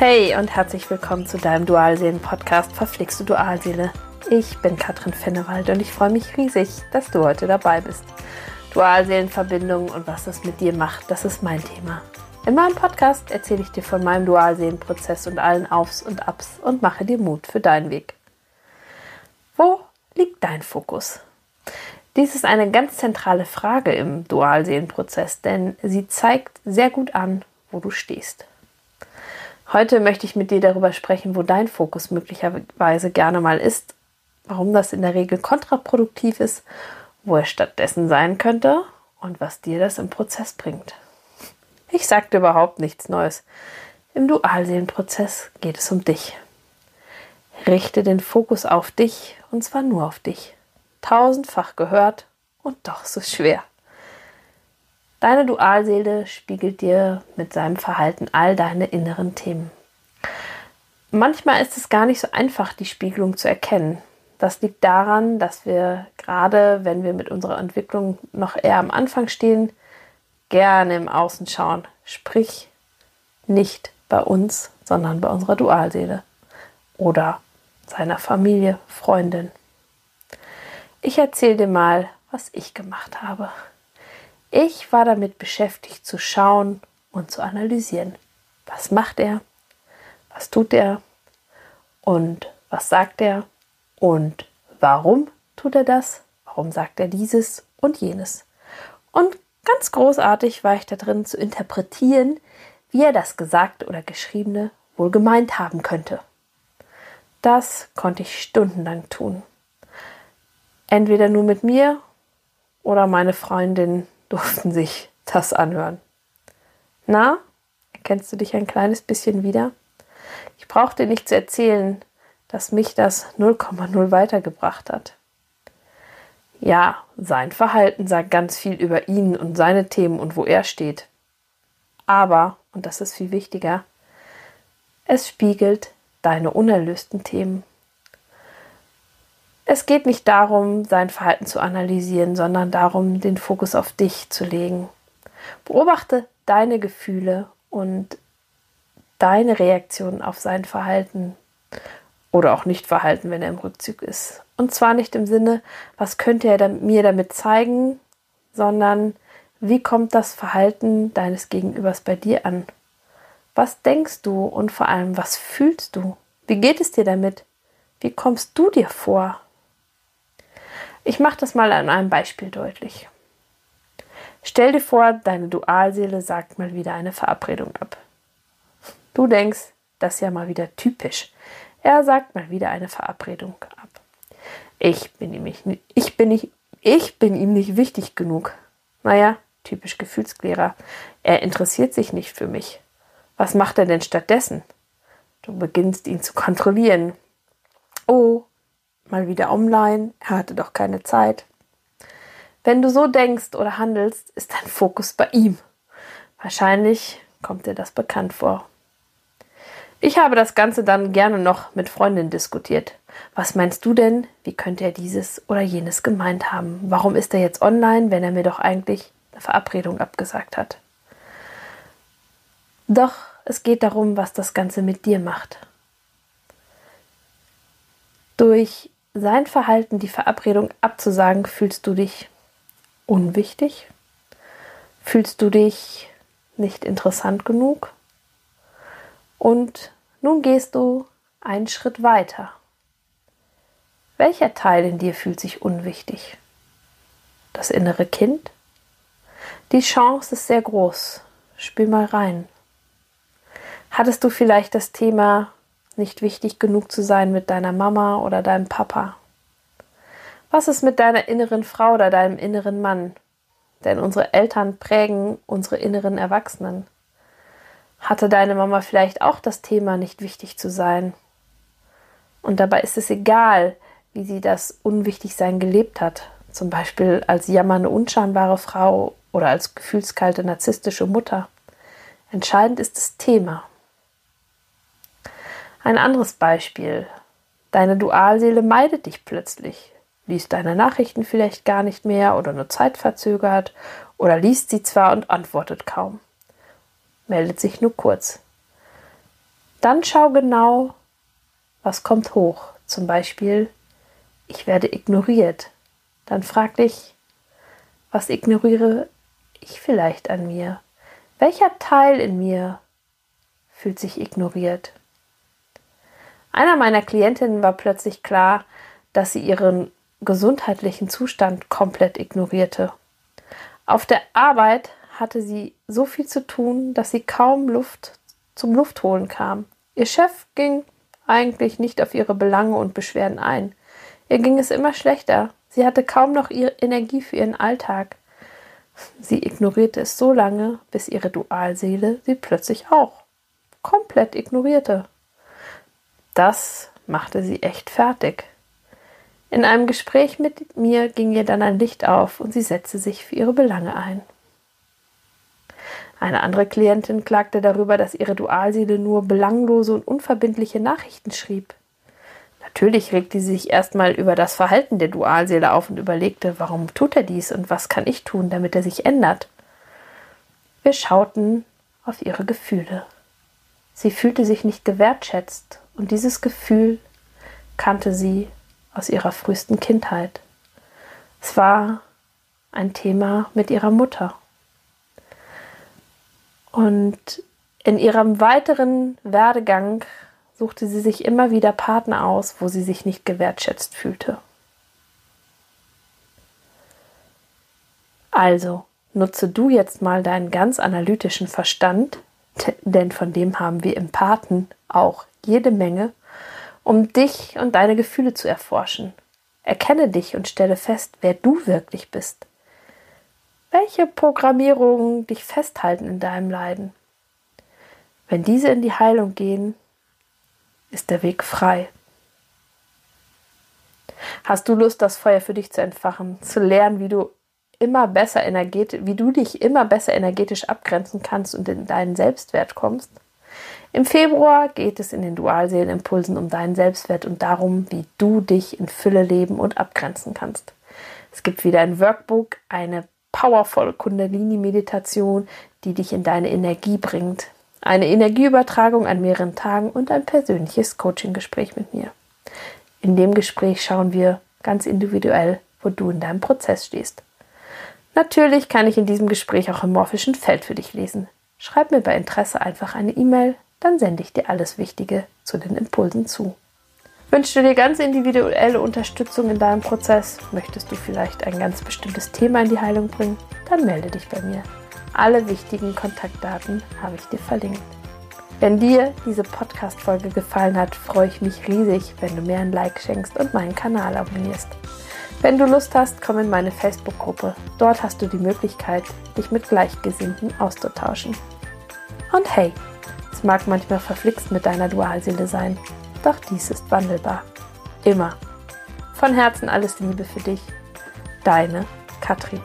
Hey und herzlich willkommen zu deinem Dualseelen-Podcast Verflixte Dualseele. Ich bin Katrin Fennewald und ich freue mich riesig, dass du heute dabei bist. Dualseelenverbindung und was das mit dir macht, das ist mein Thema. In meinem Podcast erzähle ich dir von meinem Dualseelenprozess und allen Aufs und Abs und mache dir Mut für deinen Weg. Wo liegt dein Fokus? Dies ist eine ganz zentrale Frage im Dualseelenprozess, denn sie zeigt sehr gut an, wo du stehst. Heute möchte ich mit dir darüber sprechen, wo dein Fokus möglicherweise gerne mal ist, warum das in der Regel kontraproduktiv ist, wo er stattdessen sein könnte und was dir das im Prozess bringt. Ich sagte überhaupt nichts Neues. Im Dualseelenprozess geht es um dich. Richte den Fokus auf dich und zwar nur auf dich tausendfach gehört und doch so schwer. Deine Dualseele spiegelt dir mit seinem Verhalten all deine inneren Themen. Manchmal ist es gar nicht so einfach, die Spiegelung zu erkennen. Das liegt daran, dass wir gerade, wenn wir mit unserer Entwicklung noch eher am Anfang stehen, gerne im Außen schauen. Sprich, nicht bei uns, sondern bei unserer Dualseele oder seiner Familie, Freundin. Ich erzähle dir mal, was ich gemacht habe. Ich war damit beschäftigt zu schauen und zu analysieren. Was macht er? Was tut er? Und was sagt er? Und warum tut er das? Warum sagt er dieses und jenes? Und ganz großartig war ich da drin zu interpretieren, wie er das Gesagte oder Geschriebene wohl gemeint haben könnte. Das konnte ich stundenlang tun. Entweder nur mit mir oder meine Freundin durften sich das anhören. Na, erkennst du dich ein kleines bisschen wieder? Ich brauchte nicht zu erzählen, dass mich das 0,0 weitergebracht hat. Ja, sein Verhalten sagt ganz viel über ihn und seine Themen und wo er steht. Aber, und das ist viel wichtiger, es spiegelt deine unerlösten Themen es geht nicht darum, sein Verhalten zu analysieren, sondern darum, den Fokus auf dich zu legen. Beobachte deine Gefühle und deine Reaktion auf sein Verhalten oder auch nicht Verhalten, wenn er im Rückzug ist. Und zwar nicht im Sinne, was könnte er mir damit zeigen, sondern wie kommt das Verhalten deines Gegenübers bei dir an? Was denkst du und vor allem, was fühlst du? Wie geht es dir damit? Wie kommst du dir vor? Ich mache das mal an einem Beispiel deutlich. Stell dir vor, deine Dualseele sagt mal wieder eine Verabredung ab. Du denkst, das ist ja mal wieder typisch. Er sagt mal wieder eine Verabredung ab. Ich bin ihm nicht, ich bin nicht, ich bin ihm nicht wichtig genug. Naja, typisch Gefühlsklärer. Er interessiert sich nicht für mich. Was macht er denn stattdessen? Du beginnst ihn zu kontrollieren. Oh, mal wieder online, er hatte doch keine Zeit. Wenn du so denkst oder handelst, ist dein Fokus bei ihm. Wahrscheinlich kommt dir das bekannt vor. Ich habe das Ganze dann gerne noch mit Freundinnen diskutiert. Was meinst du denn? Wie könnte er dieses oder jenes gemeint haben? Warum ist er jetzt online, wenn er mir doch eigentlich eine Verabredung abgesagt hat? Doch es geht darum, was das Ganze mit dir macht. Durch sein Verhalten, die Verabredung abzusagen, fühlst du dich unwichtig? Fühlst du dich nicht interessant genug? Und nun gehst du einen Schritt weiter. Welcher Teil in dir fühlt sich unwichtig? Das innere Kind? Die Chance ist sehr groß. Spür mal rein. Hattest du vielleicht das Thema nicht wichtig genug zu sein mit deiner Mama oder deinem Papa? Was ist mit deiner inneren Frau oder deinem inneren Mann? Denn unsere Eltern prägen unsere inneren Erwachsenen. Hatte deine Mama vielleicht auch das Thema, nicht wichtig zu sein? Und dabei ist es egal, wie sie das Unwichtigsein gelebt hat, zum Beispiel als jammernde, unscheinbare Frau oder als gefühlskalte, narzisstische Mutter. Entscheidend ist das Thema. Ein anderes Beispiel. Deine Dualseele meidet dich plötzlich, liest deine Nachrichten vielleicht gar nicht mehr oder nur zeitverzögert oder liest sie zwar und antwortet kaum. Meldet sich nur kurz. Dann schau genau, was kommt hoch. Zum Beispiel, ich werde ignoriert. Dann frag dich, was ignoriere ich vielleicht an mir? Welcher Teil in mir fühlt sich ignoriert? Einer meiner Klientinnen war plötzlich klar, dass sie ihren gesundheitlichen Zustand komplett ignorierte. Auf der Arbeit hatte sie so viel zu tun, dass sie kaum Luft zum Luftholen kam. Ihr Chef ging eigentlich nicht auf ihre Belange und Beschwerden ein. Ihr ging es immer schlechter. Sie hatte kaum noch ihre Energie für ihren Alltag. Sie ignorierte es so lange, bis ihre Dualseele sie plötzlich auch komplett ignorierte. Das machte sie echt fertig. In einem Gespräch mit mir ging ihr dann ein Licht auf und sie setzte sich für ihre Belange ein. Eine andere Klientin klagte darüber, dass ihre Dualseele nur belanglose und unverbindliche Nachrichten schrieb. Natürlich regte sie sich erstmal über das Verhalten der Dualseele auf und überlegte, warum tut er dies und was kann ich tun, damit er sich ändert. Wir schauten auf ihre Gefühle. Sie fühlte sich nicht gewertschätzt und dieses Gefühl kannte sie aus ihrer frühesten Kindheit. Es war ein Thema mit ihrer Mutter. Und in ihrem weiteren Werdegang suchte sie sich immer wieder Partner aus, wo sie sich nicht gewertschätzt fühlte. Also, nutze du jetzt mal deinen ganz analytischen Verstand, denn von dem haben wir im Paten auch jede Menge, um dich und deine Gefühle zu erforschen. Erkenne dich und stelle fest, wer du wirklich bist. Welche Programmierungen dich festhalten in deinem Leiden? Wenn diese in die Heilung gehen, ist der Weg frei. Hast du Lust, das Feuer für dich zu entfachen, zu lernen, wie du immer besser energetisch, wie du dich immer besser energetisch abgrenzen kannst und in deinen Selbstwert kommst? Im Februar geht es in den Dualseelenimpulsen um deinen Selbstwert und darum, wie du dich in Fülle leben und abgrenzen kannst. Es gibt wieder ein Workbook, eine powervolle Kundalini-Meditation, die dich in deine Energie bringt. Eine Energieübertragung an mehreren Tagen und ein persönliches Coaching-Gespräch mit mir. In dem Gespräch schauen wir ganz individuell, wo du in deinem Prozess stehst. Natürlich kann ich in diesem Gespräch auch im morphischen Feld für dich lesen. Schreib mir bei Interesse einfach eine E-Mail, dann sende ich dir alles Wichtige zu den Impulsen zu. Wünschst du dir ganz individuelle Unterstützung in deinem Prozess? Möchtest du vielleicht ein ganz bestimmtes Thema in die Heilung bringen? Dann melde dich bei mir. Alle wichtigen Kontaktdaten habe ich dir verlinkt. Wenn dir diese Podcast-Folge gefallen hat, freue ich mich riesig, wenn du mir ein Like schenkst und meinen Kanal abonnierst. Wenn du Lust hast, komm in meine Facebook-Gruppe. Dort hast du die Möglichkeit, dich mit Gleichgesinnten auszutauschen. Und hey, es mag manchmal verflixt mit deiner Dualseele sein, doch dies ist wandelbar. Immer. Von Herzen alles Liebe für dich. Deine Katrin.